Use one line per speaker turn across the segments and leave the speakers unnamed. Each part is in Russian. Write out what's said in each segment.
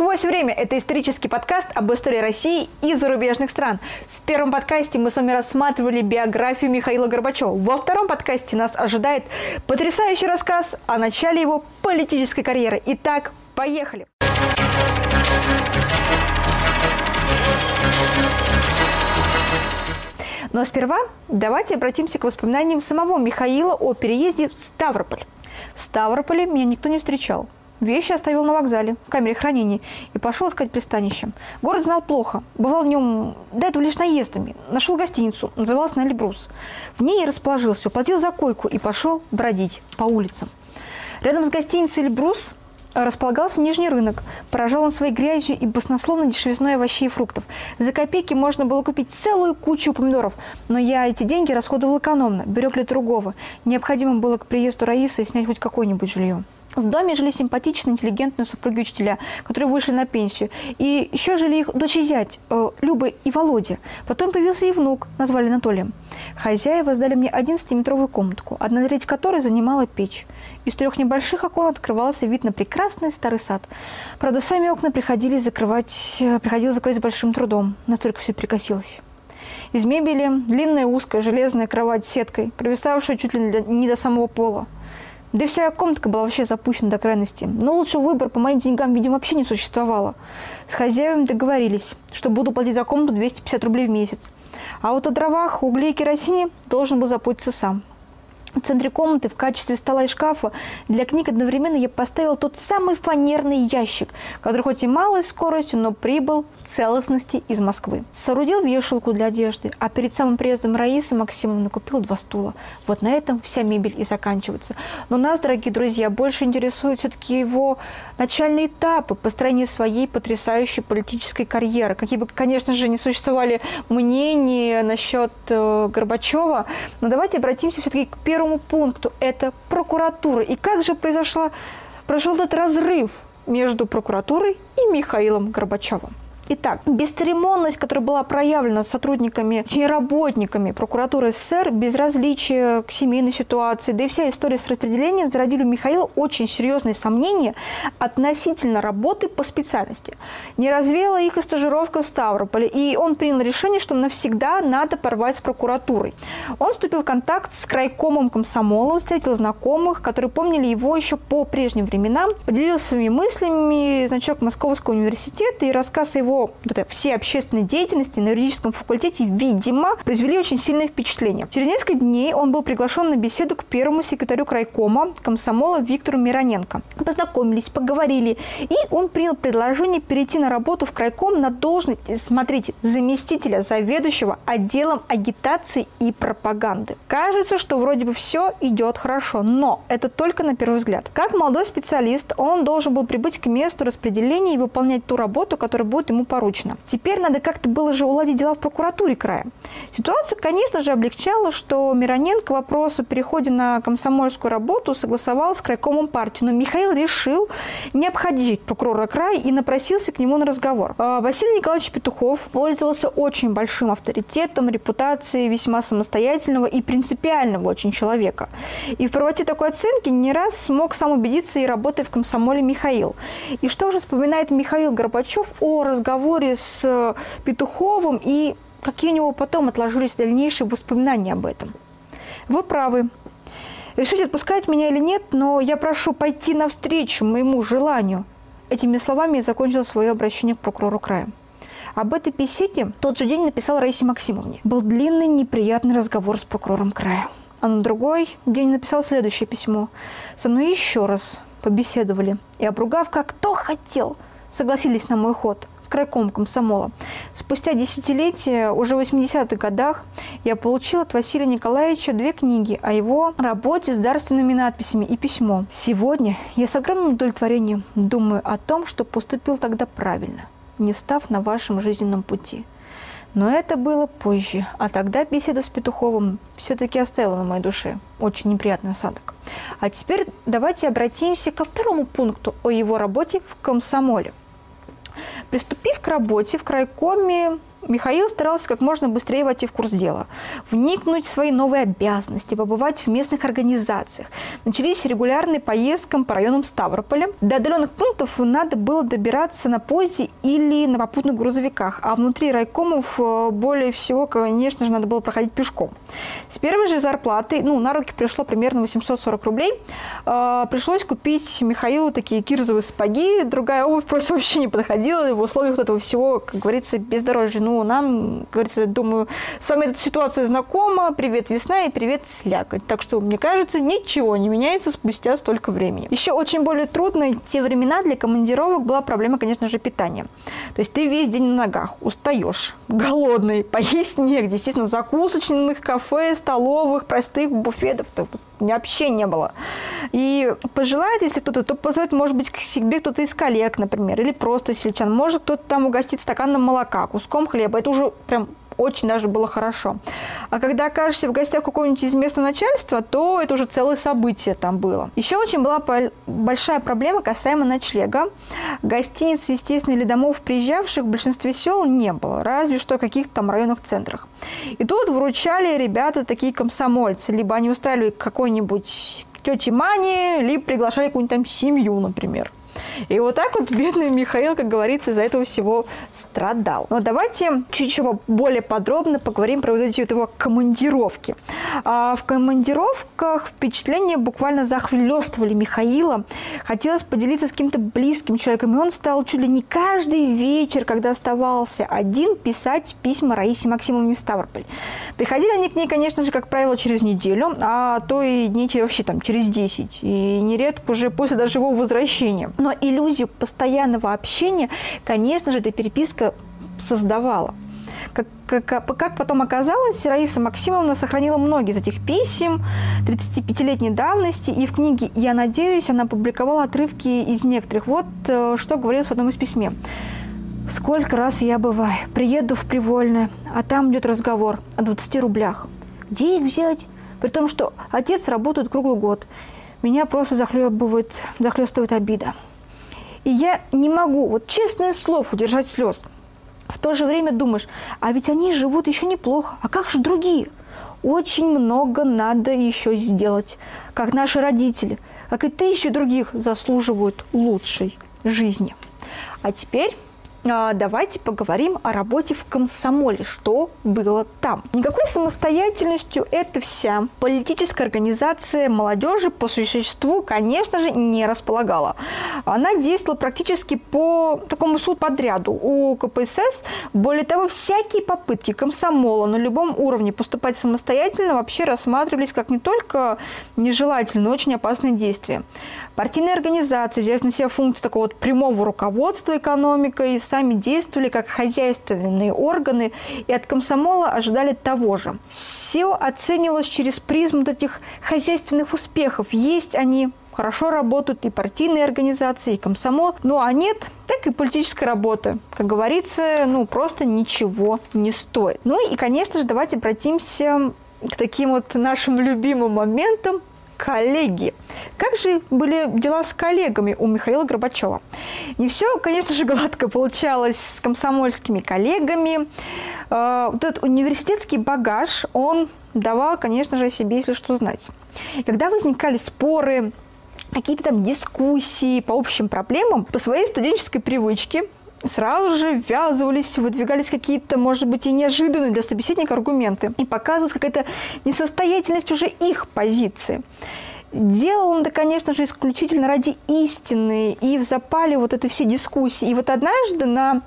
«Сквозь время» – это исторический подкаст об истории России и зарубежных стран. В первом подкасте мы с вами рассматривали биографию Михаила Горбачева. Во втором подкасте нас ожидает потрясающий рассказ о начале его политической карьеры. Итак, поехали! Но сперва давайте обратимся к воспоминаниям самого Михаила о переезде в Ставрополь. В Ставрополе меня никто не встречал. Вещи оставил на вокзале, в камере хранения, и пошел искать пристанище. Город знал плохо, бывал в нем до этого лишь наездами. Нашел гостиницу, называлась Нелли Брус. В ней я расположился, уплатил за койку и пошел бродить по улицам. Рядом с гостиницей Эльбрус располагался нижний рынок. Поражал он своей грязью и баснословно дешевизной овощей и фруктов. За копейки можно было купить целую кучу помидоров, но я эти деньги расходовал экономно, берег для другого. Необходимо было к приезду Раисы снять хоть какое-нибудь жилье. В доме жили симпатичные, интеллигентные супруги учителя, которые вышли на пенсию. И еще жили их дочь и зять, э, Люба и Володя. Потом появился и внук, назвали Анатолием. Хозяева сдали мне 11-метровую комнатку, одна треть которой занимала печь. Из трех небольших окон открывался вид на прекрасный старый сад. Правда, сами окна приходилось закрывать, э, приходилось закрыть с большим трудом, настолько все перекосилось. Из мебели длинная узкая железная кровать с сеткой, провисавшая чуть ли не до самого пола. Да и вся комнатка была вообще запущена до крайности. Но лучшего выбора по моим деньгам, видимо, вообще не существовало. С хозяевами договорились, что буду платить за комнату 250 рублей в месяц. А вот о дровах, угле и керосине должен был заботиться сам. В центре комнаты в качестве стола и шкафа для книг одновременно я поставил тот самый фанерный ящик, который хоть и малой скоростью, но прибыл в целостности из Москвы. Соорудил вешалку для одежды, а перед самым приездом Раисы Максимовна купил два стула. Вот на этом вся мебель и заканчивается. Но нас, дорогие друзья, больше интересуют все-таки его начальные этапы построения своей потрясающей политической карьеры. Какие бы, конечно же, не существовали мнения насчет э, Горбачева, но давайте обратимся все-таки к первому первому пункту – это прокуратура. И как же произошла, прошел этот разрыв между прокуратурой и Михаилом Горбачевым? Итак, бесцеремонность, которая была проявлена сотрудниками, точнее работниками прокуратуры СССР, безразличие к семейной ситуации, да и вся история с распределением зародили у Михаила очень серьезные сомнения относительно работы по специальности. Не развеяла их и стажировка в Ставрополе, и он принял решение, что навсегда надо порвать с прокуратурой. Он вступил в контакт с крайкомом комсомола, встретил знакомых, которые помнили его еще по прежним временам, поделился своими мыслями, значок Московского университета и рассказ о его вот это, всей общественной деятельности на юридическом факультете, видимо, произвели очень сильное впечатление. Через несколько дней он был приглашен на беседу к первому секретарю крайкома комсомола Виктору Мироненко. Познакомились, поговорили, и он принял предложение перейти на работу в крайком на должность, смотрите, заместителя заведующего отделом агитации и пропаганды. Кажется, что вроде бы все идет хорошо, но это только на первый взгляд. Как молодой специалист, он должен был прибыть к месту распределения и выполнять ту работу, которая будет ему поручено. Теперь надо как-то было же уладить дела в прокуратуре края. Ситуацию, конечно же, облегчало, что Мироненко вопрос о переходе на комсомольскую работу согласовал с крайкомом партии. Но Михаил решил не обходить прокурора края и напросился к нему на разговор. А, Василий Николаевич Петухов пользовался очень большим авторитетом, репутацией весьма самостоятельного и принципиального очень человека. И в правоте такой оценки не раз смог сам убедиться и работая в комсомоле Михаил. И что же вспоминает Михаил Горбачев о разговоре разговоре с э, Петуховым и какие у него потом отложились дальнейшие воспоминания об этом. Вы правы. Решите отпускать меня или нет, но я прошу пойти навстречу моему желанию. Этими словами я закончила свое обращение к прокурору края. Об этой беседе тот же день написал Раисе Максимовне. Был длинный неприятный разговор с прокурором края. А на другой день написал следующее письмо. Со мной еще раз побеседовали. И обругав, как кто хотел, согласились на мой ход – крайком комсомола. Спустя десятилетия, уже в 80-х годах, я получила от Василия Николаевича две книги о его работе с дарственными надписями и письмо. Сегодня я с огромным удовлетворением думаю о том, что поступил тогда правильно, не встав на вашем жизненном пути. Но это было позже, а тогда беседа с Петуховым все-таки оставила на моей душе очень неприятный осадок. А теперь давайте обратимся ко второму пункту о его работе в комсомоле. Приступив к работе в крайкоме, Михаил старался как можно быстрее войти в курс дела, вникнуть в свои новые обязанности, побывать в местных организациях. Начались регулярные поездки по районам Ставрополя. До отдаленных пунктов надо было добираться на поезде или на попутных грузовиках, а внутри райкомов э, более всего, конечно же, надо было проходить пешком. С первой же зарплаты, ну, на руки пришло примерно 840 рублей, э, пришлось купить Михаилу такие кирзовые сапоги, другая обувь просто вообще не подходила в условиях этого всего, как говорится, бездорожья. Ну, нам, как говорится, думаю, с вами эта ситуация знакома. Привет, весна и привет, слякоть. Так что, мне кажется, ничего не меняется спустя столько времени. Еще очень более трудно те времена для командировок была проблема, конечно же, питания. То есть ты весь день на ногах, устаешь, голодный, поесть негде. Естественно, закусочных, кафе, столовых, простых буфетов вообще не было. И пожелает, если кто-то, то позовет, может быть, к себе кто-то из коллег, например, или просто сельчан. Может кто-то там угостит стаканом молока, куском хлеба. Это уже прям очень даже было хорошо. А когда окажешься в гостях какого-нибудь из местного начальства, то это уже целое событие там было. Еще очень была большая проблема касаемо ночлега. Гостиниц, естественно, или домов приезжавших в большинстве сел не было, разве что в каких-то там районных центрах. И тут вручали ребята такие комсомольцы, либо они устраивали какой-нибудь тети Мани, либо приглашали какую-нибудь там семью, например. И вот так вот бедный Михаил, как говорится, из-за этого всего страдал. Но давайте чуть-чуть более подробно поговорим про вот эти вот его командировки. А в командировках впечатления буквально захлестывали Михаила. Хотелось поделиться с каким-то близким человеком, и он стал чуть ли не каждый вечер, когда оставался один, писать письма Раисе Максимовне в Ставрополь. Приходили они к ней, конечно же, как правило, через неделю, а то и дней вообще там через 10, и нередко уже после даже его возвращения. Но иллюзию постоянного общения, конечно же, эта переписка создавала. Как, как, как потом оказалось, Раиса Максимовна сохранила многие из этих писем 35-летней давности, и в книге «Я надеюсь» она опубликовала отрывки из некоторых. Вот э, что говорилось в одном из письме. «Сколько раз я бываю, приеду в Привольное, а там идет разговор о 20 рублях. Где их взять? При том, что отец работает круглый год. Меня просто захлебывает, захлестывает обида. И я не могу, вот честное слово, удержать слез. В то же время думаешь, а ведь они живут еще неплохо, а как же другие? Очень много надо еще сделать, как наши родители, как и тысячи других заслуживают лучшей жизни. А теперь давайте поговорим о работе в комсомоле, что было там. Никакой самостоятельностью эта вся политическая организация молодежи по существу, конечно же, не располагала. Она действовала практически по такому суд подряду у КПСС. Более того, всякие попытки комсомола на любом уровне поступать самостоятельно вообще рассматривались как не только нежелательные, но очень опасные действия. Партийные организации, взяв на себя функцию такого вот прямого руководства экономикой, сами действовали как хозяйственные органы и от комсомола ожидали того же. Все оценивалось через призму этих хозяйственных успехов. Есть они, хорошо работают и партийные организации, и комсомол. Ну а нет, так и политическая работа. Как говорится, ну просто ничего не стоит. Ну и, конечно же, давайте обратимся к таким вот нашим любимым моментам коллеги. Как же были дела с коллегами у Михаила Горбачева? Не все, конечно же, гладко получалось с комсомольскими коллегами. А, вот этот университетский багаж, он давал, конечно же, о себе, если что, знать. когда возникали споры, какие-то там дискуссии по общим проблемам, по своей студенческой привычке сразу же ввязывались, выдвигались какие-то, может быть, и неожиданные для собеседника аргументы. И показывалась какая-то несостоятельность уже их позиции. Делал он это, конечно же, исключительно ради истины и в запале вот этой все дискуссии. И вот однажды на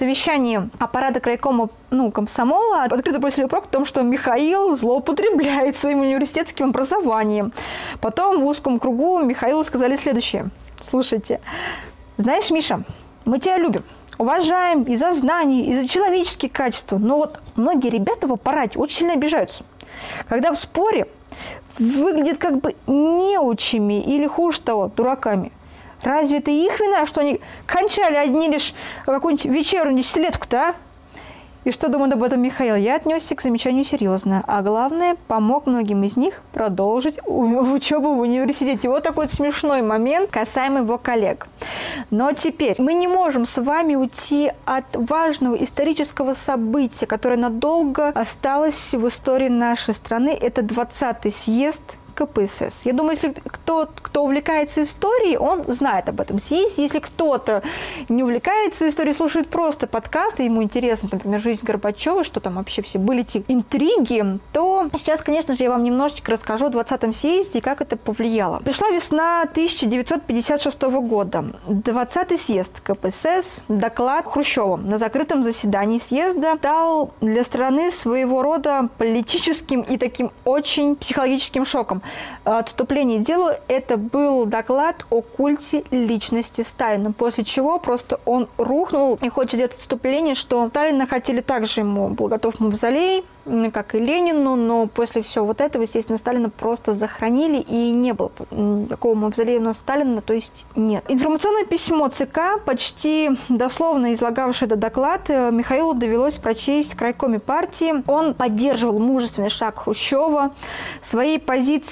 совещании аппарата крайкома ну, комсомола открыто бросили упрек в том, что Михаил злоупотребляет своим университетским образованием. Потом в узком кругу Михаилу сказали следующее. Слушайте, знаешь, Миша, мы тебя любим, уважаем и за знания, и за человеческие качества. Но вот многие ребята в аппарате очень сильно обижаются. Когда в споре выглядят как бы неучими или, хуже того, дураками. Разве это их вина, что они кончали одни лишь какую-нибудь вечернюю десятилетку-то, а? И что думает об этом Михаил? Я отнесся к замечанию серьезно, а главное, помог многим из них продолжить учебу в университете. Вот такой смешной момент касаемо его коллег. Но теперь мы не можем с вами уйти от важного исторического события, которое надолго осталось в истории нашей страны. Это 20-й съезд КПСС. Я думаю, если кто, кто увлекается историей, он знает об этом съезде. Если кто-то не увлекается историей, слушает просто подкасты, ему интересно, например, жизнь Горбачева, что там вообще все были эти интриги, то сейчас, конечно же, я вам немножечко расскажу о 20-м съезде и как это повлияло. Пришла весна 1956 года. 20-й съезд КПСС, доклад Хрущева на закрытом заседании съезда стал для страны своего рода политическим и таким очень психологическим шоком отступление делу, это был доклад о культе личности Сталина, после чего просто он рухнул и хочет сделать отступление, что Сталина хотели также ему был готов мавзолей, как и Ленину, но после всего вот этого, естественно, Сталина просто захоронили, и не было такого мавзолея у нас Сталина, то есть нет. Информационное письмо ЦК, почти дословно излагавшее этот доклад, э, Михаилу довелось прочесть в крайкоме партии. Он поддерживал мужественный шаг Хрущева, своей позиции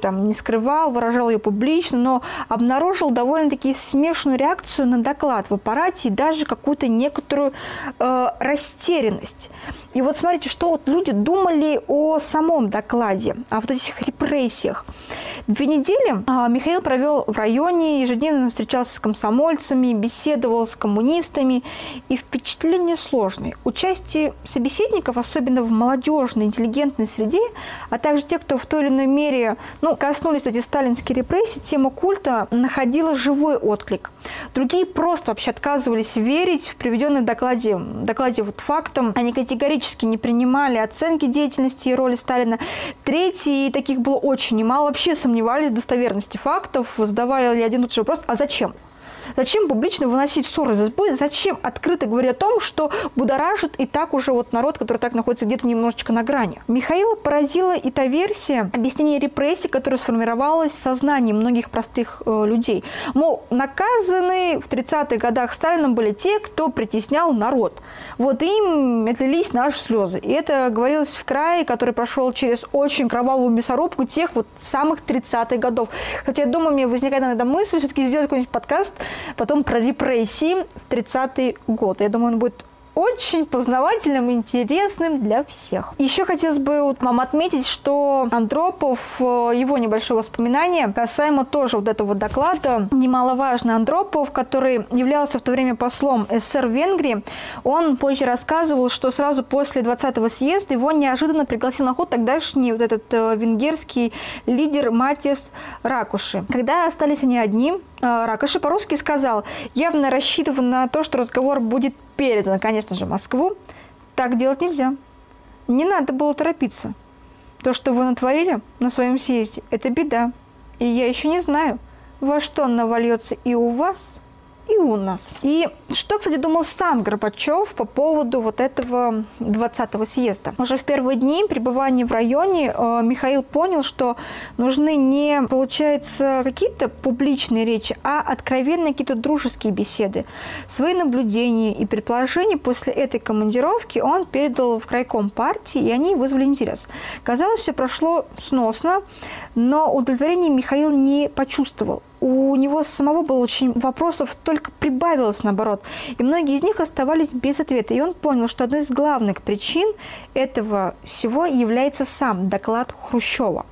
там не скрывал, выражал ее публично, но обнаружил довольно-таки смешанную реакцию на доклад в аппарате и даже какую-то некоторую э, растерянность. И вот смотрите, что вот люди думали о самом докладе, о вот этих репрессиях. Две недели а, Михаил провел в районе, ежедневно встречался с комсомольцами, беседовал с коммунистами, и впечатление сложное. Участие собеседников, особенно в молодежной, интеллигентной среде, а также те, кто в той или иной мере ну, коснулись эти сталинские репрессии, тема культа находила живой отклик. Другие просто вообще отказывались верить в приведенный в докладе, докладе вот фактам. Они категорически не принимали оценки деятельности и роли Сталина. Третьи, и таких было очень немало, вообще сомневались в достоверности фактов, задавали ли один и тот вопрос, а зачем? Зачем публично выносить ссоры за избой? Зачем открыто говорить о том, что будоражит и так уже вот народ, который так находится где-то немножечко на грани? Михаила поразила и та версия объяснения репрессий, которая сформировалась в сознании многих простых э, людей. Мол, наказаны в 30-х годах Сталином были те, кто притеснял народ. Вот им отлились наши слезы. И это говорилось в крае, который прошел через очень кровавую мясорубку тех вот самых 30-х годов. Хотя, я думаю, мне возникает иногда мысль все-таки сделать какой-нибудь подкаст потом про репрессии в 30-й год. Я думаю, он будет очень познавательным интересным для всех. Еще хотелось бы вот вам отметить, что Андропов, э, его небольшое воспоминание касаемо тоже вот этого доклада, немаловажный Андропов, который являлся в то время послом СССР в Венгрии, он позже рассказывал, что сразу после 20-го съезда его неожиданно пригласил на ход тогдашний вот этот э, венгерский лидер Матис Ракуши. Когда остались они одни, э, Ракуши по-русски сказал, явно рассчитывая на то, что разговор будет передано, конечно же, Москву. Так делать нельзя. Не надо было торопиться. То, что вы натворили на своем съезде, это беда. И я еще не знаю, во что навальется и у вас, и у нас. И что, кстати, думал сам Горбачев по поводу вот этого 20-го съезда? Уже в первые дни пребывания в районе э, Михаил понял, что нужны не, получается, какие-то публичные речи, а откровенные какие-то дружеские беседы. Свои наблюдения и предположения после этой командировки он передал в крайком партии, и они вызвали интерес. Казалось, все прошло сносно, но удовлетворения Михаил не почувствовал у него самого было очень вопросов, только прибавилось наоборот. И многие из них оставались без ответа. И он понял, что одной из главных причин этого всего является сам доклад Хрущева.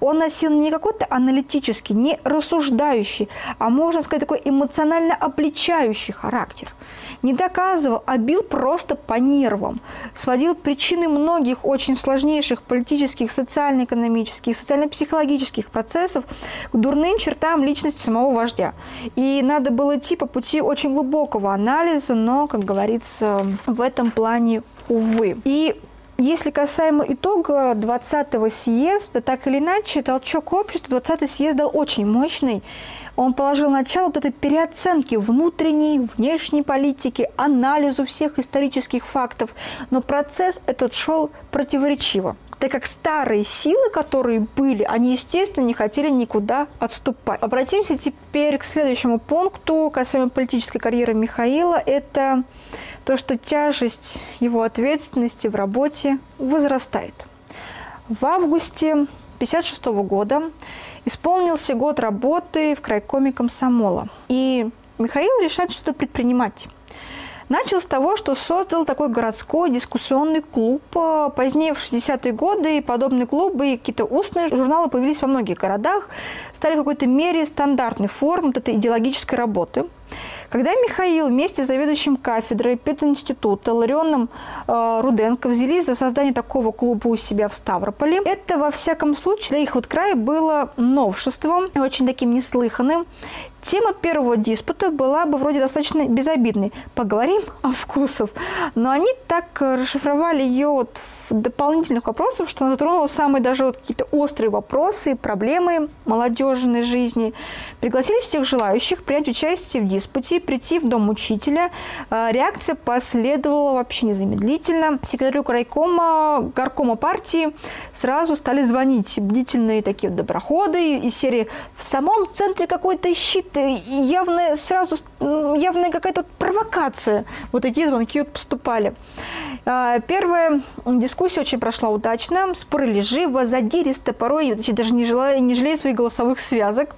Он носил не какой-то аналитический, не рассуждающий, а можно сказать такой эмоционально обличающий характер – не доказывал, а бил просто по нервам. Сводил причины многих очень сложнейших политических, социально-экономических, социально-психологических процессов к дурным чертам личности самого вождя. И надо было идти по пути очень глубокого анализа, но, как говорится, в этом плане, увы. И если касаемо итога 20-го съезда, так или иначе, толчок общества 20-й съезд дал очень мощный он положил начало вот этой переоценке внутренней, внешней политики, анализу всех исторических фактов. Но процесс этот шел противоречиво так как старые силы, которые были, они, естественно, не хотели никуда отступать. Обратимся теперь к следующему пункту касаемо политической карьеры Михаила. Это то, что тяжесть его ответственности в работе возрастает. В августе 1956 года исполнился год работы в крайкоме комсомола. И Михаил решает что-то предпринимать. Начал с того, что создал такой городской дискуссионный клуб. Позднее, в 60-е годы, подобные клубы и какие-то устные журналы появились во многих городах, стали в какой-то мере стандартной формой вот этой идеологической работы. Когда Михаил вместе с заведующим кафедрой пединститута Ларионом э, Руденко взялись за создание такого клуба у себя в Ставрополе, это, во всяком случае, для их вот края было новшеством, очень таким неслыханным. Тема первого диспута была бы вроде достаточно безобидной. Поговорим о вкусах. Но они так расшифровали ее вот в дополнительных вопросах, что она затронула самые даже вот какие-то острые вопросы, проблемы молодежной жизни. Пригласили всех желающих принять участие в диспуте, прийти в дом учителя. А, реакция последовала вообще незамедлительно. Секретарю крайкома, горкома партии сразу стали звонить бдительные такие доброходы из серии «В самом центре какой-то щит явная сразу явная какая-то провокация. Вот такие звонки вот поступали. А, первая дискуссия очень прошла удачно, спорили живо, задиристо, порой даже не, желая, не жалея своих голосовых связок.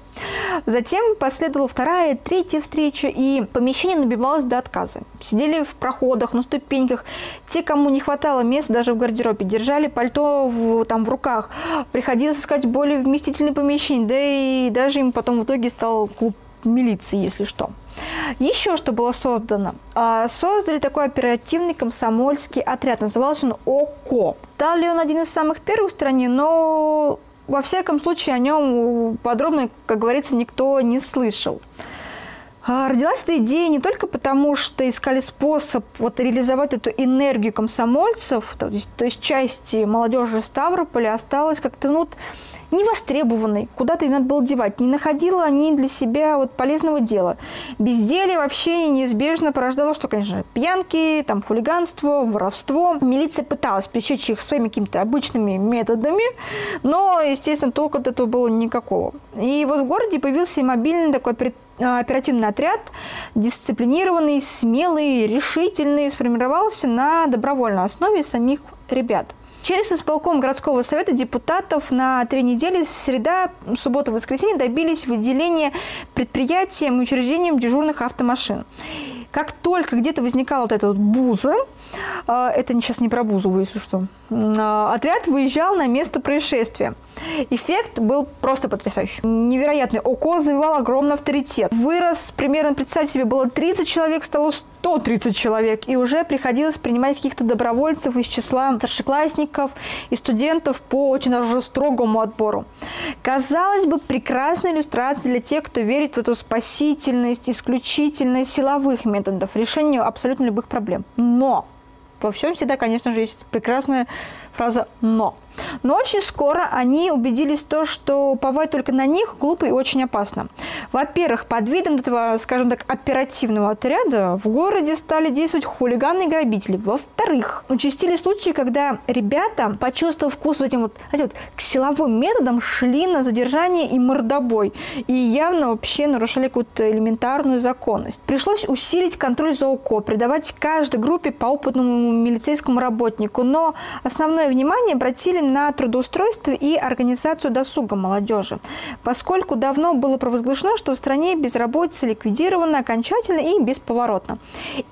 Затем последовала вторая, третья встреча, и помещение набивалось до отказа. Сидели в проходах, на ступеньках. Те, кому не хватало места даже в гардеробе, держали пальто в, там в руках. Приходилось искать более вместительные помещения, да и даже им потом в итоге стал клуб милиции, если что. Еще что было создано? А, создали такой оперативный комсомольский отряд. Назывался он ОКО. Стал ли он один из самых первых в стране, но во всяком случае о нем подробно, как говорится, никто не слышал. А, родилась эта идея не только потому, что искали способ вот реализовать эту энергию комсомольцев, то есть, то есть части молодежи Ставрополя осталась как-то ну, невостребованной, куда-то ее надо было девать, не находила они для себя вот полезного дела. Безделие вообще неизбежно порождало, что, конечно, пьянки, там, хулиганство, воровство. Милиция пыталась пресечь их своими какими-то обычными методами, но, естественно, толку от этого было никакого. И вот в городе появился мобильный такой оперативный отряд, дисциплинированный, смелый, решительный, сформировался на добровольной основе самих ребят. Через исполком городского совета депутатов на три недели среда, суббота, воскресенье добились выделения предприятиям и учреждениям дежурных автомашин. Как только где-то возникала вот эта вот буза, а, это сейчас не про Бузову, если что. А, отряд выезжал на место происшествия. Эффект был просто потрясающий. Невероятный. ОКО завивал огромный авторитет. Вырос примерно, представьте себе, было 30 человек, стало 130 человек. И уже приходилось принимать каких-то добровольцев из числа старшеклассников и студентов по очень даже строгому отбору. Казалось бы, прекрасная иллюстрация для тех, кто верит в эту спасительность, исключительность силовых методов решения абсолютно любых проблем. Но во всем всегда, конечно же, есть прекрасная фраза «но». Но очень скоро они убедились в том, что уповать только на них глупо и очень опасно. Во-первых, под видом этого, скажем так, оперативного отряда в городе стали действовать хулиганы и грабители. Во-вторых, участились случаи, когда ребята, почувствовав вкус этим вот, знаете, вот к силовым методам, шли на задержание и мордобой. И явно вообще нарушали какую-то элементарную законность. Пришлось усилить контроль за ОКО, придавать каждой группе по опытному милицейскому работнику. Но основное внимание обратили на трудоустройство и организацию досуга молодежи, поскольку давно было провозглашено, что в стране безработица ликвидирована окончательно и бесповоротно.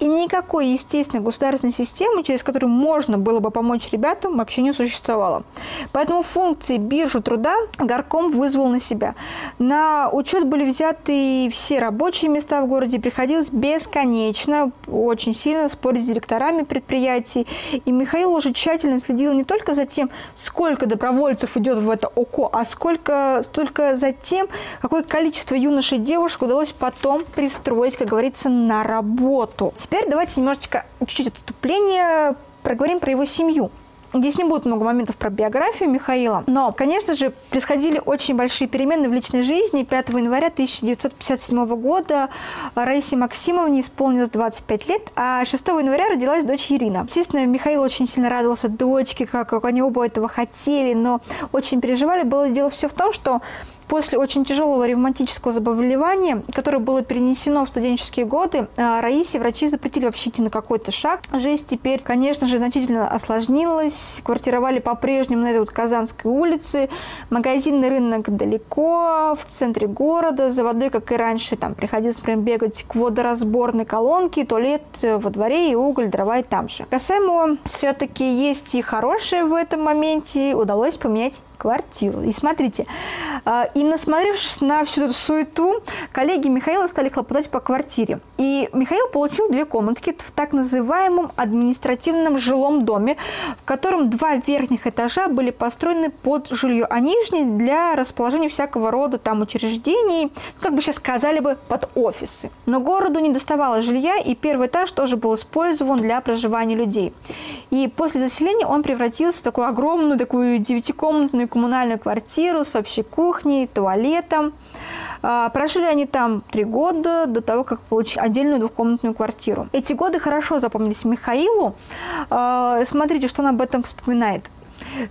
И никакой естественной государственной системы, через которую можно было бы помочь ребятам, вообще не существовало. Поэтому функции биржи труда горком вызвал на себя. На учет были взяты все рабочие места в городе, приходилось бесконечно, очень сильно спорить с директорами предприятий. И Михаил уже тщательно следил не только за тем, сколько добровольцев идет в это ОКО, а сколько, столько за тем, какое количество юношей и девушек удалось потом пристроить, как говорится, на работу. Теперь давайте немножечко, чуть-чуть отступление, проговорим про его семью. Здесь не будет много моментов про биографию Михаила, но, конечно же, происходили очень большие перемены в личной жизни. 5 января 1957 года Раисе Максимовне исполнилось 25 лет, а 6 января родилась дочь Ирина. Естественно, Михаил очень сильно радовался дочке, как, как они оба этого хотели, но очень переживали. Было дело все в том, что После очень тяжелого ревматического заболевания, которое было перенесено в студенческие годы, а, Раисе врачи запретили вообще идти на какой-то шаг. Жизнь теперь, конечно же, значительно осложнилась. Квартировали по-прежнему на этой вот Казанской улице. Магазинный рынок далеко, в центре города. За водой, как и раньше, там приходилось прям бегать к водоразборной колонке, туалет во дворе и уголь, дрова и там же. Касаемо все-таки есть и хорошее в этом моменте. Удалось поменять квартиру. И смотрите, а, и насмотревшись на всю эту суету, коллеги Михаила стали хлопотать по квартире. И Михаил получил две комнатки в так называемом административном жилом доме, в котором два верхних этажа были построены под жилье, а нижний для расположения всякого рода там учреждений, ну, как бы сейчас сказали бы, под офисы. Но городу не доставало жилья, и первый этаж тоже был использован для проживания людей. И после заселения он превратился в такую огромную, такую девятикомнатную коммунальную квартиру с общей кухней, туалетом. А, прожили они там три года до того, как получили отдельную двухкомнатную квартиру. Эти годы хорошо запомнились Михаилу. А, смотрите, что он об этом вспоминает.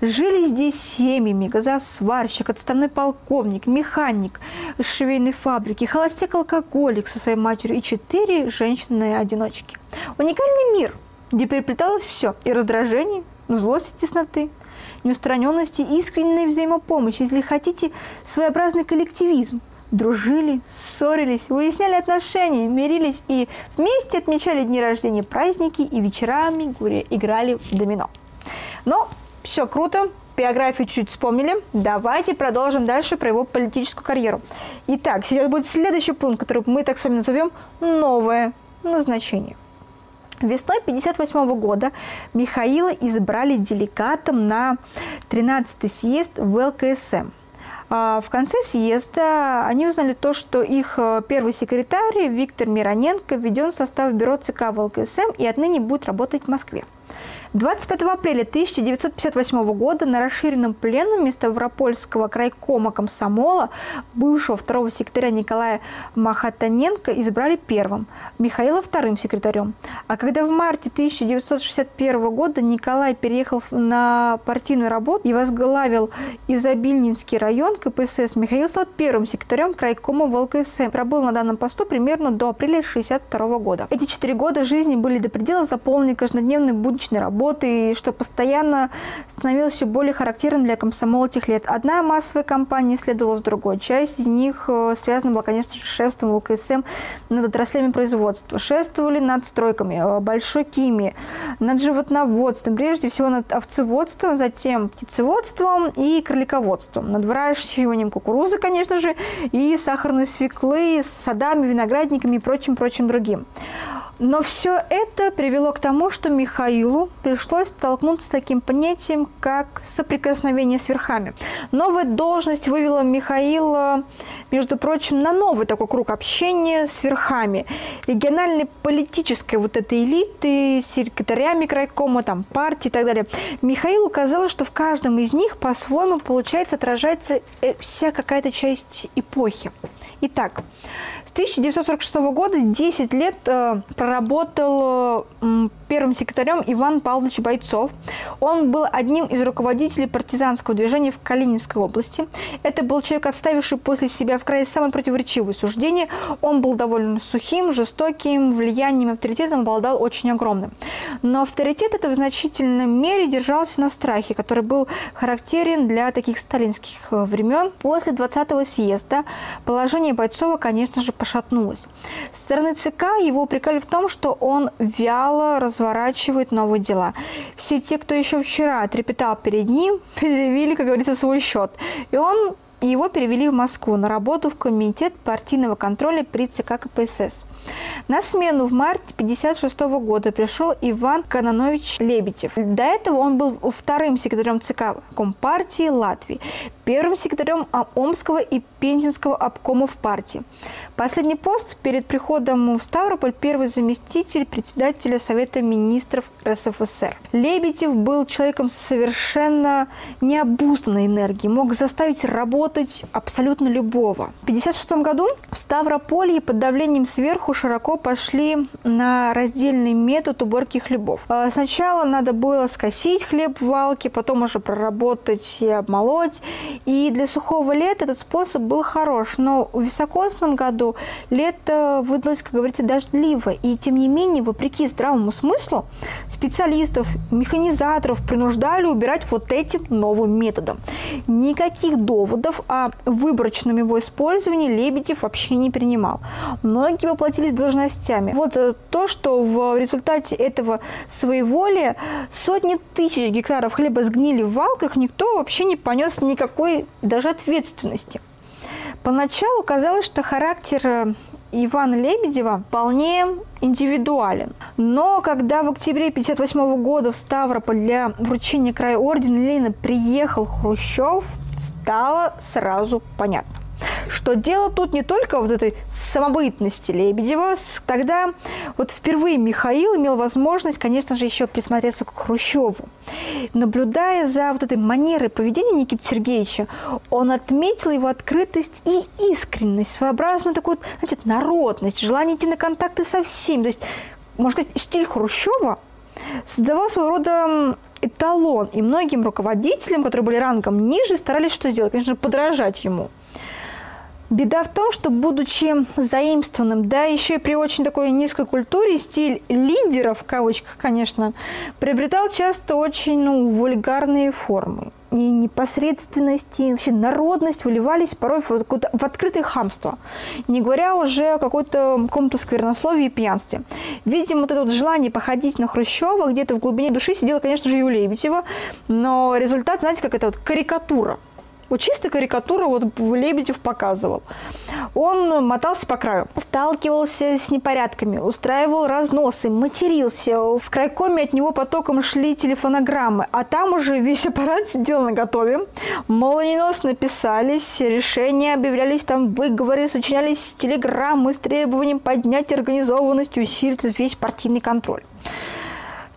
Жили здесь семьями, газосварщик, отставной полковник, механик швейной фабрики, холостяк-алкоголик со своей матерью и четыре женщины-одиночки. Уникальный мир, где переплеталось все – и раздражение, злость и тесноты – неустраненности и искренней взаимопомощи, если хотите, своеобразный коллективизм. Дружили, ссорились, выясняли отношения, мирились и вместе отмечали дни рождения, праздники и вечерами играли в домино. Но все круто, биографию чуть вспомнили. Давайте продолжим дальше про его политическую карьеру. Итак, сейчас будет следующий пункт, который мы так с вами назовем «Новое назначение». Весной 1958 года Михаила избрали делегатом на 13-й съезд в ЛКСМ. А в конце съезда они узнали то, что их э, первый секретарь Виктор Мироненко введен в состав бюро ЦК в ЛКСМ и отныне будет работать в Москве. 25 апреля 1958 года на расширенном пленуме Ставропольского крайкома комсомола бывшего второго секретаря Николая Махатаненко избрали первым, Михаила вторым секретарем. А когда в марте 1961 года Николай переехал на партийную работу и возглавил Изобильнинский район КПСС, Михаил стал первым секретарем крайкома в ЛКСМ. Пробыл на данном посту примерно до апреля 1962 года. Эти четыре года жизни были до предела заполнены каждодневной будничной работой, работы, и что постоянно становилось все более характерным для комсомола тех лет. Одна массовая кампания следовала с другой. Часть из них э, связана была, конечно же, шефством ЛКСМ над отраслями производства. Шествовали над стройками, э, большой химией, над животноводством, прежде всего над овцеводством, затем птицеводством и кролиководством, над выращиванием кукурузы, конечно же, и сахарной свеклы, с садами, виноградниками и прочим-прочим другим. Но все это привело к тому, что Михаилу пришлось столкнуться с таким понятием, как соприкосновение с верхами. Новая должность вывела Михаила, между прочим, на новый такой круг общения с верхами. Региональной политической вот этой элиты, секретарями крайкома, там, партии и так далее. Михаилу казалось, что в каждом из них по-своему, получается, отражается э, вся какая-то часть эпохи. Итак, 1946 года 10 лет э, проработал э, первым секретарем Иван Павлович Бойцов. Он был одним из руководителей партизанского движения в Калининской области. Это был человек, отставивший после себя в крае самые противоречивые суждения. Он был довольно сухим, жестоким, влиянием, авторитетом обладал очень огромным. Но авторитет это в значительной мере держался на страхе, который был характерен для таких сталинских э, времен. После 20-го съезда положение Бойцова, конечно же, пошатнулась. С стороны ЦК его упрекали в том, что он вяло разворачивает новые дела. Все те, кто еще вчера трепетал перед ним, перевели, как говорится, свой счет. И он его перевели в Москву на работу в комитет партийного контроля при ЦК КПСС. На смену в марте 1956 года пришел Иван Кананович Лебедев. До этого он был вторым секретарем ЦК Компартии Латвии, первым секретарем Омского и Пензенского обкомов партии. Последний пост перед приходом в Ставрополь первый заместитель председателя Совета министров РСФСР. Лебедев был человеком совершенно необузданной энергии, мог заставить работать абсолютно любого. В 1956 году в Ставрополье под давлением сверху широко пошли на раздельный метод уборки хлебов. А, сначала надо было скосить хлеб в валке, потом уже проработать и обмолоть. И для сухого лета этот способ был хорош. Но в високосном году лето выдалось, как говорится, дождливо. И тем не менее, вопреки здравому смыслу, специалистов, механизаторов принуждали убирать вот этим новым методом. Никаких доводов о выборочном его использовании Лебедев вообще не принимал. Многие воплотились должностями. Вот э, то, что в результате этого своеволия сотни тысяч гектаров хлеба сгнили в валках, никто вообще не понес никакой даже ответственности. Поначалу казалось, что характер э, Ивана Лебедева вполне индивидуален. Но когда в октябре 1958 года в Ставрополь для вручения края ордена Ленина приехал Хрущев, стало сразу понятно что дело тут не только вот этой самобытности Лебедева. Тогда вот впервые Михаил имел возможность, конечно же, еще присмотреться к Хрущеву. Наблюдая за вот этой манерой поведения Никиты Сергеевича, он отметил его открытость и искренность, своеобразную такую, знаете, народность, желание идти на контакты со всеми. То есть, можно сказать, стиль Хрущева создавал своего рода эталон, и многим руководителям, которые были рангом ниже, старались что сделать? Конечно, подражать ему. Беда в том, что, будучи заимствованным, да, еще и при очень такой низкой культуре, стиль лидеров, в кавычках, конечно, приобретал часто очень ну, вульгарные формы. И непосредственность, и вообще народность выливались порой в, в открытое хамство. Не говоря уже о какой-то каком-то сквернословии и пьянстве. Видимо, вот это вот желание походить на Хрущева где-то в глубине души сидела, конечно же, и у Лебедева. Но результат, знаете, как это вот карикатура. Вот чисто карикатура вот Лебедев показывал. Он мотался по краю, сталкивался с непорядками, устраивал разносы, матерился. В крайкоме от него потоком шли телефонограммы, а там уже весь аппарат сидел на готове. Молниеносно писались, решения объявлялись, там выговоры, сочинялись телеграммы с требованием поднять организованность, усилить весь партийный контроль.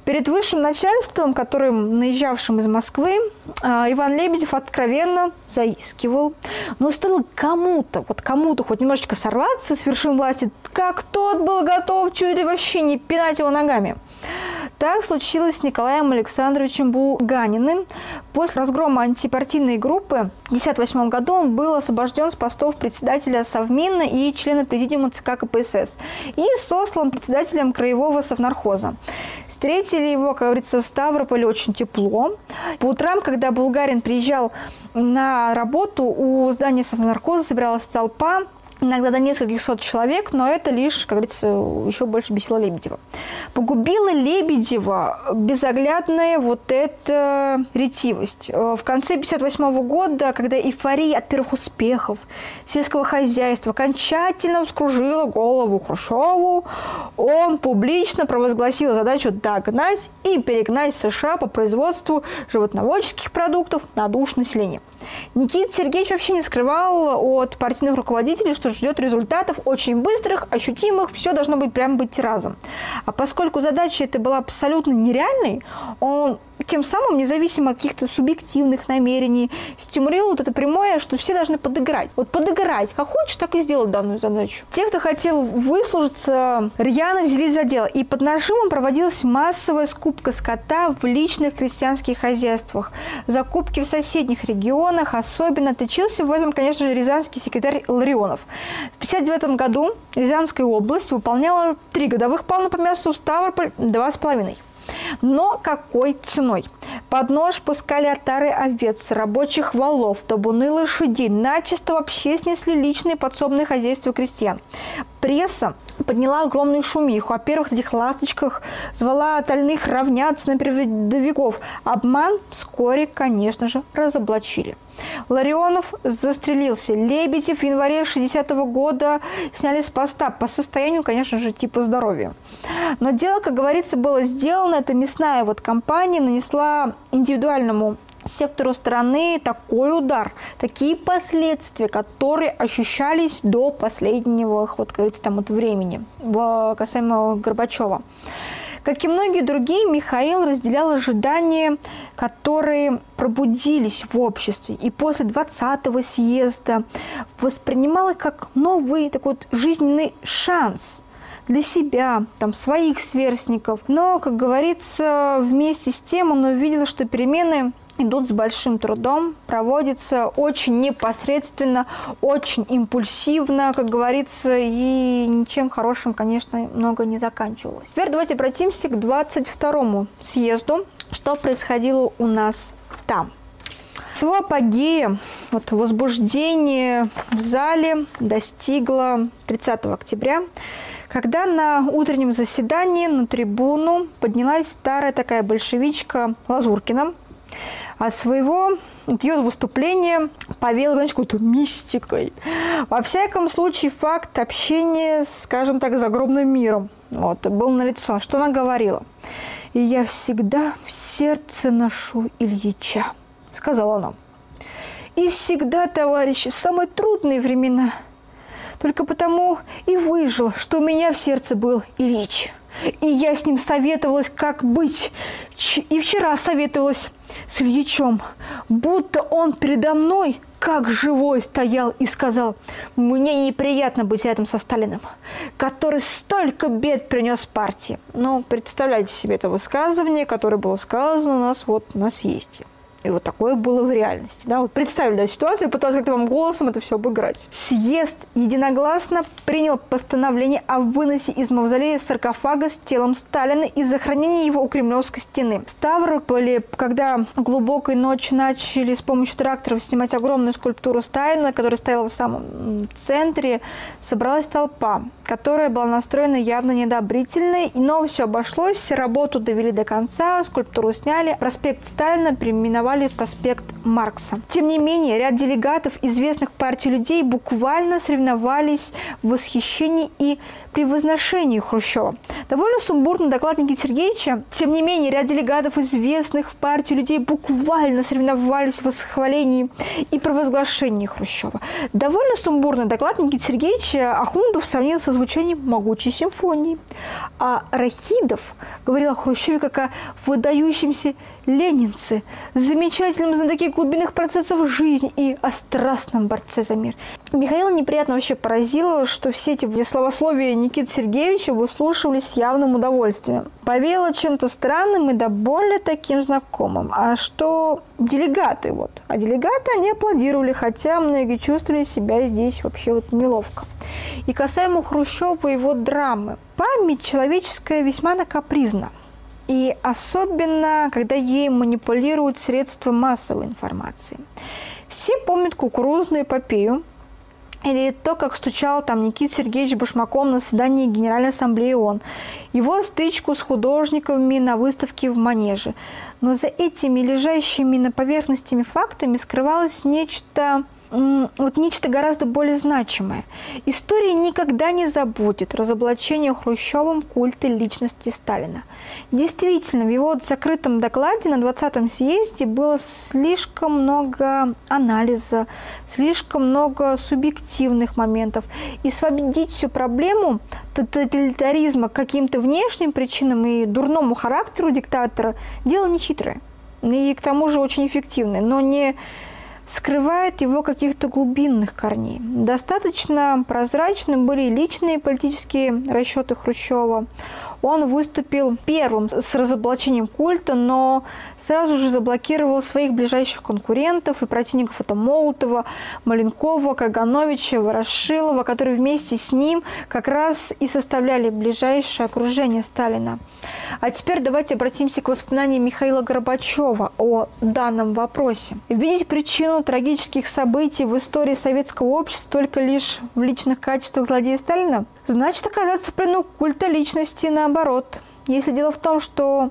Перед высшим начальством, которым наезжавшим из Москвы, а, Иван Лебедев откровенно заискивал. Но стоило кому-то, вот кому-то хоть немножечко сорваться с вершин власти, как тот был готов чуть ли вообще не пинать его ногами. Так случилось с Николаем Александровичем Буганиным. После разгрома антипартийной группы в 1958 году он был освобожден с постов председателя Совмина и члена президиума ЦК КПСС и сослан председателем краевого совнархоза. Встретили его, как говорится, в Ставрополе очень тепло. По утрам, когда Булгарин приезжал на работу, у здания совнархоза собиралась толпа, иногда до нескольких сот человек, но это лишь, как говорится, еще больше бесило Лебедева. Погубила Лебедева безоглядная вот эта ретивость. Э, в конце 1958 года, когда эйфория от первых успехов сельского хозяйства окончательно вскружила голову Хрущеву, он публично провозгласил задачу догнать и перегнать США по производству животноводческих продуктов на душ населения. Никита Сергеевич вообще не скрывал от партийных руководителей, что ждет результатов очень быстрых, ощутимых, все должно быть прям быть разом. А поскольку задача эта была абсолютно нереальной, он тем самым, независимо от каких-то субъективных намерений, стимулировал вот это прямое, что все должны подыграть. Вот подыграть, как хочешь, так и сделать данную задачу. Те, кто хотел выслужиться, рьяно взялись за дело. И под нажимом проводилась массовая скупка скота в личных крестьянских хозяйствах. Закупки в соседних регионах особенно отличился в этом, конечно же, рязанский секретарь Ларионов. В 1959 году Рязанская область выполняла три годовых плана по мясу, Ставрополь – два с половиной. Но какой ценой? Под нож пускали отары овец, рабочих валов, табуны лошадей. Начисто вообще снесли личные подсобные хозяйства крестьян. Пресса подняла огромную шумиху. О первых этих ласточках звала остальных равняться на передовиков. Обман вскоре, конечно же, разоблачили. Ларионов застрелился. Лебедев в январе 60 -го года сняли с поста по состоянию, конечно же, типа здоровья. Но дело, как говорится, было сделано. Эта мясная вот компания нанесла индивидуальному сектору страны такой удар, такие последствия, которые ощущались до последнего, вот, говорится, там вот времени, касаемо Горбачева. Как и многие другие, Михаил разделял ожидания, которые пробудились в обществе. И после 20-го съезда воспринимал их как новый такой вот жизненный шанс – для себя, там, своих сверстников. Но, как говорится, вместе с тем он увидел, что перемены идут с большим трудом, проводятся очень непосредственно, очень импульсивно, как говорится, и ничем хорошим, конечно, много не заканчивалось. Теперь давайте обратимся к 22-му съезду, что происходило у нас там. Своего апогея, вот, возбуждение в зале достигло 30 октября, когда на утреннем заседании на трибуну поднялась старая такая большевичка Лазуркина, от своего от ее выступления повеяло, знаешь, какой-то мистикой. Во всяком случае, факт общения, скажем так, с огромным миром вот, был налицо. Что она говорила? «И я всегда в сердце ношу Ильича», – сказала она. «И всегда, товарищи, в самые трудные времена. Только потому и выжил, что у меня в сердце был Ильич». И я с ним советовалась, как быть. И вчера советовалась с Ильичом, будто он передо мной как живой стоял и сказал, мне неприятно быть рядом со Сталиным, который столько бед принес партии. Ну, представляете себе это высказывание, которое было сказано у нас вот на съезде. И вот такое было в реальности. Да? Вот представили да, ситуацию, пыталась как-то вам голосом это все обыграть. Съезд единогласно принял постановление о выносе из мавзолея саркофага с телом Сталина и захоронении его у Кремлевской стены. В Ставрополе, когда глубокой ночью начали с помощью тракторов снимать огромную скульптуру Сталина, которая стояла в самом центре, собралась толпа, которая была настроена явно недобрительной, но все обошлось, работу довели до конца, скульптуру сняли, проспект Сталина переименовали называли проспект Маркса. Тем не менее, ряд делегатов известных партий людей буквально соревновались в восхищении и при возношении Хрущева. Довольно сумбурно доклад Никиты Сергеевича. Тем не менее, ряд делегатов известных в партию людей буквально соревновались в восхвалении и провозглашении Хрущева. Довольно сумбурно доклад Никиты Сергеевича Ахундов сравнил со звучанием могучей симфонии. А Рахидов говорил о Хрущеве как о выдающемся ленинце, замечательном знатоке глубинных процессов жизни и о страстном борце за мир. Михаила неприятно вообще поразило, что все эти словословия Никиты Сергеевича выслушивались с явным удовольствием. Повело чем-то странным и до более таким знакомым. А что делегаты вот. А делегаты они аплодировали, хотя многие чувствовали себя здесь вообще вот неловко. И касаемо Хрущева и его драмы. Память человеческая весьма накапризна. И особенно, когда ей манипулируют средства массовой информации. Все помнят кукурузную эпопею, или то, как стучал там Никита Сергеевич Башмаком на заседании Генеральной Ассамблеи ООН. Его стычку с художниками на выставке в Манеже. Но за этими лежащими на поверхностями фактами скрывалось нечто вот нечто гораздо более значимое. История никогда не забудет разоблачение Хрущевым культа личности Сталина. Действительно, в его закрытом докладе на 20-м съезде было слишком много анализа, слишком много субъективных моментов. И свободить всю проблему тоталитаризма каким-то внешним причинам и дурному характеру диктатора – дело нехитрое. И к тому же очень эффективное, но не скрывает его каких-то глубинных корней. Достаточно прозрачны были личные политические расчеты Хрущева. Он выступил первым с разоблачением культа, но сразу же заблокировал своих ближайших конкурентов и противников это Молотова, Маленкова, Кагановича, Ворошилова, которые вместе с ним как раз и составляли ближайшее окружение Сталина. А теперь давайте обратимся к воспоминаниям Михаила Горбачева о данном вопросе. Видеть причину трагических событий в истории советского общества только лишь в личных качествах злодея Сталина значит оказаться в плену культа личности наоборот. Если дело в том, что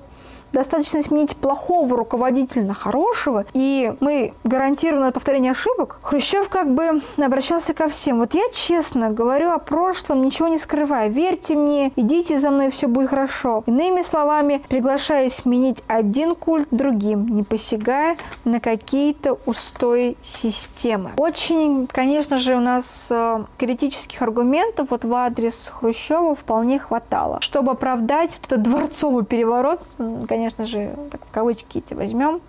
достаточно сменить плохого руководителя на хорошего, и мы гарантированы повторение ошибок, Хрущев как бы обращался ко всем. Вот я честно говорю о прошлом, ничего не скрываю. Верьте мне, идите за мной, все будет хорошо. Иными словами, приглашая сменить один культ другим, не посягая на какие-то устои системы. Очень, конечно же, у нас э, критических аргументов вот в адрес Хрущева вполне хватало, чтобы оправдать этот дворцовый переворот, конечно же, так в кавычки эти возьмем.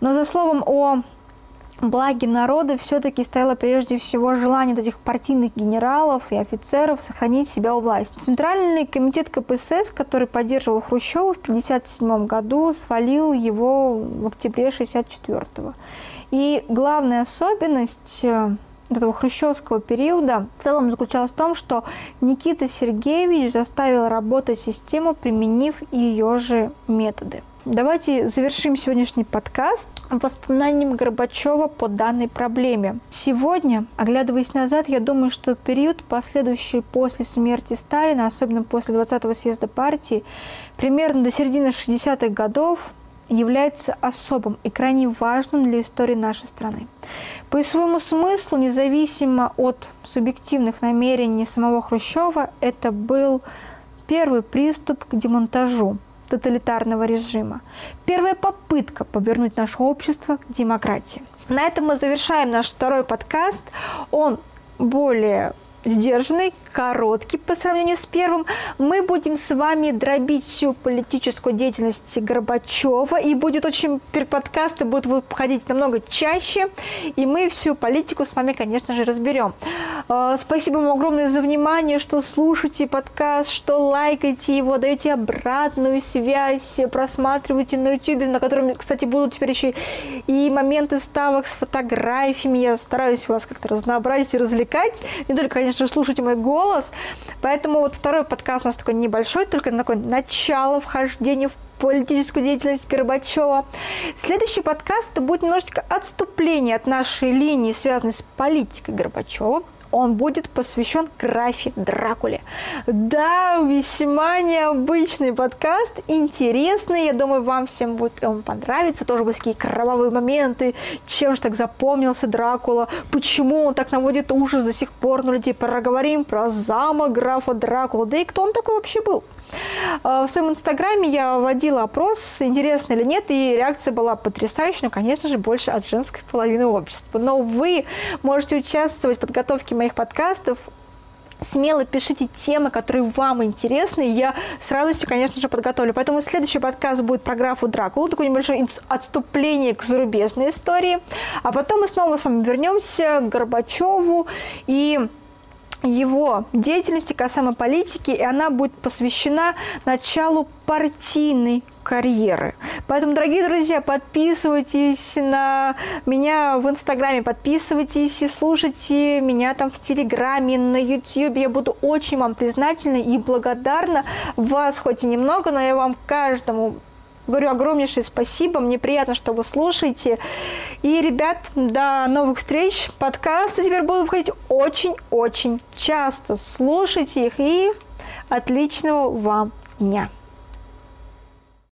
Но за словом о благе народа все-таки стояло прежде всего желание этих партийных генералов и офицеров сохранить себя у власти. Центральный комитет КПСС, который поддерживал Хрущева в 1957 году, свалил его в октябре 1964 И главная особенность э, этого хрущевского периода в целом заключалась в том, что Никита Сергеевич заставил работать систему, применив ее же методы. Давайте завершим сегодняшний подкаст воспоминанием Горбачева по данной проблеме. Сегодня, оглядываясь назад, я думаю, что период, последующий после смерти Сталина, особенно после 20-го съезда партии, примерно до середины 60-х годов, является особым и крайне важным для истории нашей страны. По своему смыслу, независимо от субъективных намерений самого Хрущева, это был первый приступ к демонтажу тоталитарного режима. Первая попытка повернуть наше общество к демократии. На этом мы завершаем наш второй подкаст. Он более сдержанный, короткий по сравнению с первым. Мы будем с вами дробить всю политическую деятельность Горбачева, и будет очень подкасты будут выходить намного чаще, и мы всю политику с вами, конечно же, разберем. А, спасибо вам огромное за внимание, что слушаете подкаст, что лайкаете его, даете обратную связь, просматриваете на YouTube, на котором, кстати, будут теперь еще и моменты вставок с фотографиями. Я стараюсь вас как-то разнообразить и развлекать, не только, конечно, слушайте мой голос. Поэтому вот второй подкаст у нас такой небольшой, только на такое начало вхождения в политическую деятельность Горбачева. Следующий подкаст это будет немножечко отступление от нашей линии, связанной с политикой Горбачева он будет посвящен графе Дракуле. Да, весьма необычный подкаст, интересный. Я думаю, вам всем будет он понравится. Тоже будут такие кровавые моменты. Чем же так запомнился Дракула? Почему он так наводит ужас до сих пор? Ну, людей проговорим про замок графа Дракула. Да и кто он такой вообще был? А, в своем инстаграме я вводила опрос, интересно или нет, и реакция была потрясающая, но, конечно же, больше от женской половины общества. Но вы можете участвовать в подготовке моих подкастов смело пишите темы, которые вам интересны, и я с радостью, конечно же, подготовлю. Поэтому следующий подкаст будет про графу Дракулу, такое небольшое отступление к зарубежной истории. А потом мы снова с вами вернемся к Горбачеву и его деятельности касаемо политики, и она будет посвящена началу партийной карьеры. Поэтому, дорогие друзья, подписывайтесь на меня в Инстаграме, подписывайтесь и слушайте меня там в Телеграме, на Ютьюбе. Я буду очень вам признательна и благодарна. Вас хоть и немного, но я вам каждому Говорю огромнейшее спасибо, мне приятно, что вы слушаете. И, ребят, до новых встреч. Подкасты теперь будут выходить очень-очень часто. Слушайте их и отличного вам дня.